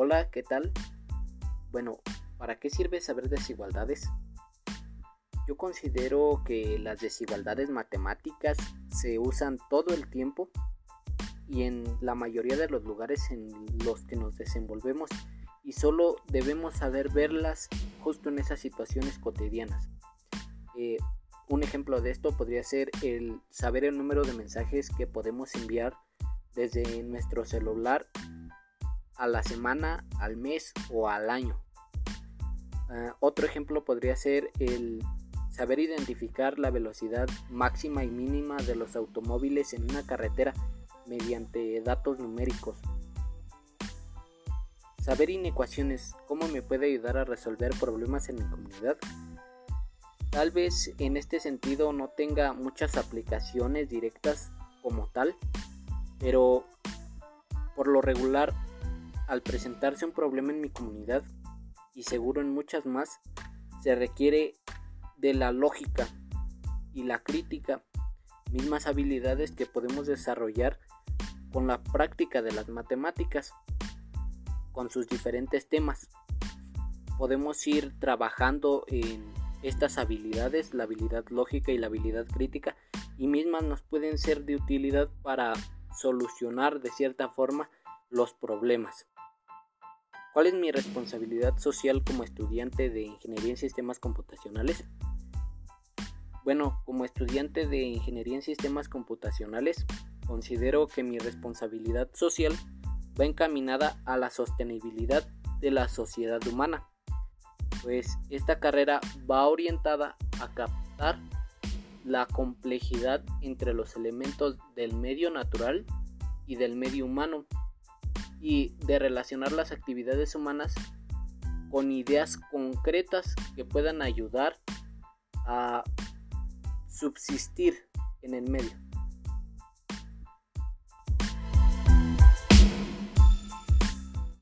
Hola, ¿qué tal? Bueno, ¿para qué sirve saber desigualdades? Yo considero que las desigualdades matemáticas se usan todo el tiempo y en la mayoría de los lugares en los que nos desenvolvemos y solo debemos saber verlas justo en esas situaciones cotidianas. Eh, un ejemplo de esto podría ser el saber el número de mensajes que podemos enviar desde nuestro celular a la semana, al mes o al año. Ah, otro ejemplo podría ser el saber identificar la velocidad máxima y mínima de los automóviles en una carretera mediante datos numéricos. Saber inecuaciones, ¿cómo me puede ayudar a resolver problemas en mi comunidad? Tal vez en este sentido no tenga muchas aplicaciones directas como tal, pero por lo regular al presentarse un problema en mi comunidad y seguro en muchas más, se requiere de la lógica y la crítica, mismas habilidades que podemos desarrollar con la práctica de las matemáticas, con sus diferentes temas. Podemos ir trabajando en estas habilidades, la habilidad lógica y la habilidad crítica, y mismas nos pueden ser de utilidad para solucionar de cierta forma los problemas. ¿Cuál es mi responsabilidad social como estudiante de Ingeniería en Sistemas Computacionales? Bueno, como estudiante de Ingeniería en Sistemas Computacionales, considero que mi responsabilidad social va encaminada a la sostenibilidad de la sociedad humana, pues esta carrera va orientada a captar la complejidad entre los elementos del medio natural y del medio humano y de relacionar las actividades humanas con ideas concretas que puedan ayudar a subsistir en el medio.